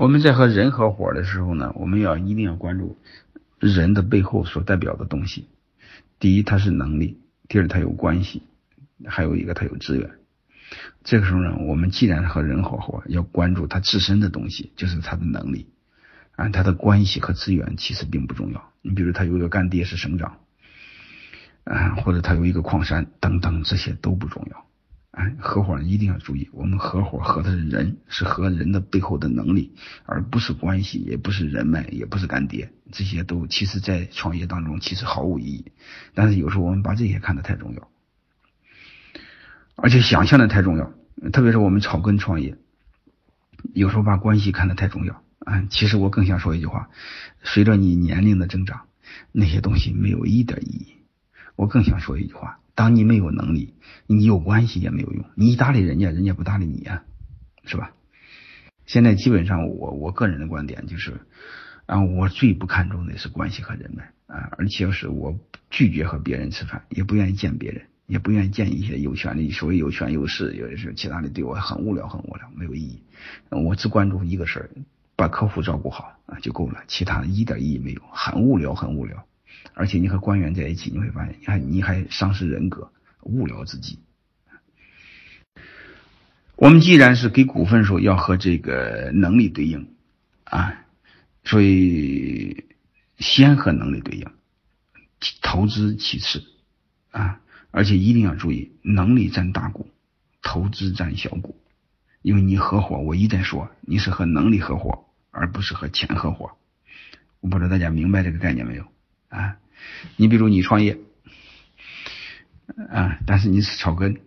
我们在和人合伙的时候呢，我们要一定要关注人的背后所代表的东西。第一，他是能力；第二，他有关系；还有一个，他有资源。这个时候呢，我们既然和人合伙，要关注他自身的东西，就是他的能力啊，他的关系和资源其实并不重要。你比如他有一个干爹是省长，啊，或者他有一个矿山等等，这些都不重要。哎，合伙人一定要注意，我们合伙合的是人，是合人的背后的能力，而不是关系，也不是人脉，也不是干爹，这些都其实，在创业当中其实毫无意义。但是有时候我们把这些看得太重要，而且想象的太重要，特别是我们草根创业，有时候把关系看得太重要。啊，其实我更想说一句话：随着你年龄的增长，那些东西没有一点意义。我更想说一句话。当你没有能力，你有关系也没有用。你搭理人家，人家不搭理你呀，是吧？现在基本上，我我个人的观点就是，啊，我最不看重的是关系和人脉啊，而且是我拒绝和别人吃饭，也不愿意见别人，也不愿意见一些有权利、所谓有权有势，有的是其他的对我很无聊，很无聊，没有意义。我只关注一个事儿，把客户照顾好啊就够了，其他一点意义没有，很无聊，很无聊。而且你和官员在一起，你会发现，你看你还丧失人格，无聊至极。我们既然是给股份说要和这个能力对应啊，所以先和能力对应，投资其次啊，而且一定要注意，能力占大股，投资占小股。因为你合伙，我一再说，你是和能力合伙，而不是和钱合伙。我不知道大家明白这个概念没有？啊，你比如你创业，啊，但是你是草根，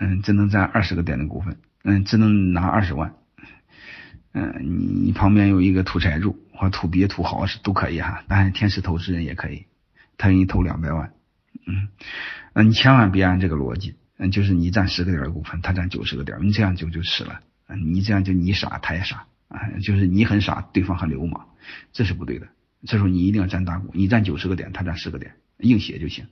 嗯，只能占二十个点的股份，嗯，只能拿二十万，嗯，你你旁边有一个土财主或土鳖土豪是都可以哈，当然天使投资人也可以，他给你投两百万，嗯，那你千万别按这个逻辑，嗯，就是你占十个点的股份，他占九十个点，你这样就就死了，嗯，你这样就你傻他也傻，啊，就是你很傻，对方很流氓，这是不对的。这时候你一定要占大股，你占九十个点，他占十个点，硬写就行。